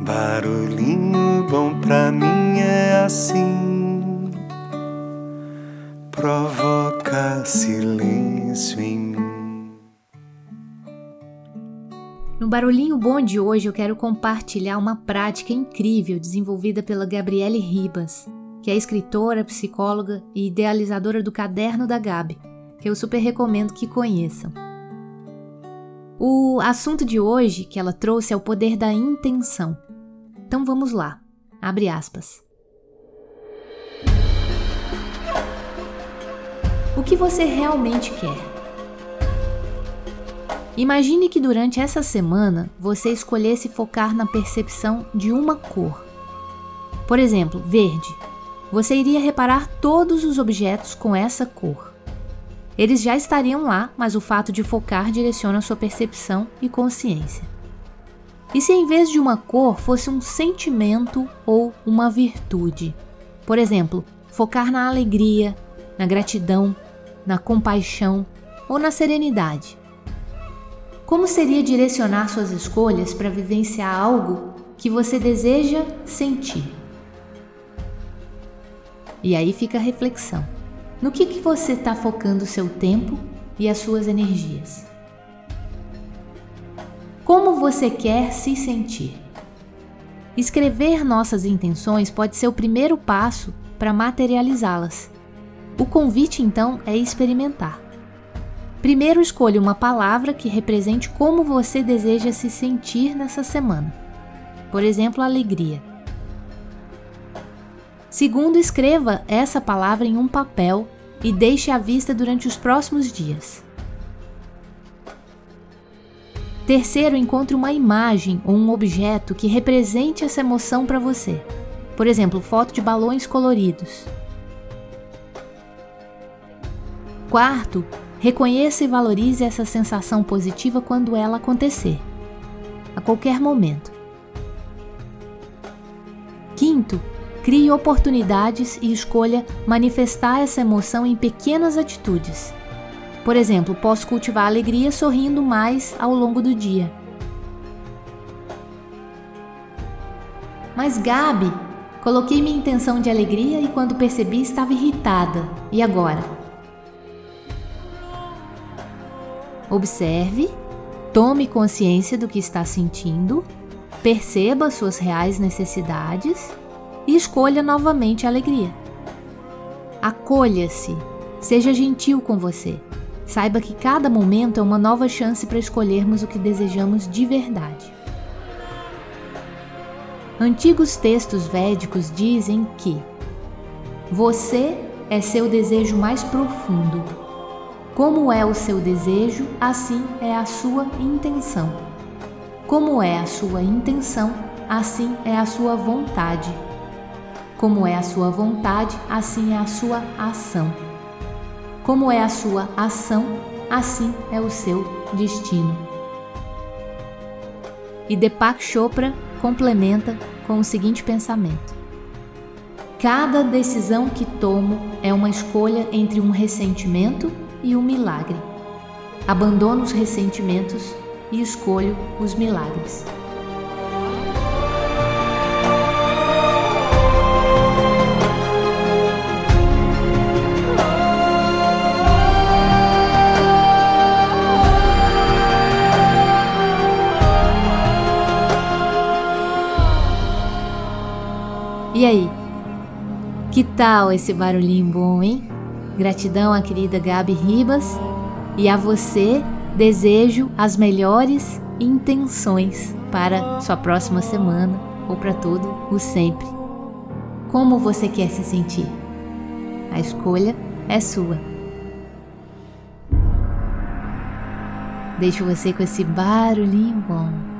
Barulhinho bom pra mim é assim, provoca silêncio em mim. No Barulhinho Bom de hoje eu quero compartilhar uma prática incrível desenvolvida pela Gabriele Ribas, que é escritora, psicóloga e idealizadora do Caderno da Gabi, que eu super recomendo que conheçam. O assunto de hoje que ela trouxe é o poder da intenção. Então vamos lá. Abre aspas. O que você realmente quer? Imagine que durante essa semana você escolhesse focar na percepção de uma cor. Por exemplo, verde. Você iria reparar todos os objetos com essa cor. Eles já estariam lá, mas o fato de focar direciona sua percepção e consciência. E se em vez de uma cor fosse um sentimento ou uma virtude? Por exemplo, focar na alegria, na gratidão, na compaixão ou na serenidade. Como seria direcionar suas escolhas para vivenciar algo que você deseja sentir? E aí fica a reflexão. No que, que você está focando o seu tempo e as suas energias? Como você quer se sentir? Escrever nossas intenções pode ser o primeiro passo para materializá-las. O convite então é experimentar. Primeiro escolha uma palavra que represente como você deseja se sentir nessa semana. Por exemplo, alegria. Segundo, escreva essa palavra em um papel e deixe à vista durante os próximos dias. Terceiro, encontre uma imagem ou um objeto que represente essa emoção para você. Por exemplo, foto de balões coloridos. Quarto, reconheça e valorize essa sensação positiva quando ela acontecer, a qualquer momento. Quinto, crie oportunidades e escolha manifestar essa emoção em pequenas atitudes por exemplo, posso cultivar alegria sorrindo mais ao longo do dia. Mas Gabi, coloquei minha intenção de alegria e quando percebi estava irritada. E agora? Observe, tome consciência do que está sentindo, perceba suas reais necessidades e escolha novamente a alegria. Acolha-se, seja gentil com você. Saiba que cada momento é uma nova chance para escolhermos o que desejamos de verdade. Antigos textos védicos dizem que você é seu desejo mais profundo. Como é o seu desejo, assim é a sua intenção. Como é a sua intenção, assim é a sua vontade. Como é a sua vontade, assim é a sua ação. Como é a sua ação, assim é o seu destino. E Deepak Chopra complementa com o seguinte pensamento: Cada decisão que tomo é uma escolha entre um ressentimento e um milagre. Abandono os ressentimentos e escolho os milagres. E aí? Que tal esse barulhinho bom, hein? Gratidão à querida Gabi Ribas e a você desejo as melhores intenções para sua próxima semana ou para todo o sempre. Como você quer se sentir? A escolha é sua. Deixo você com esse barulhinho bom.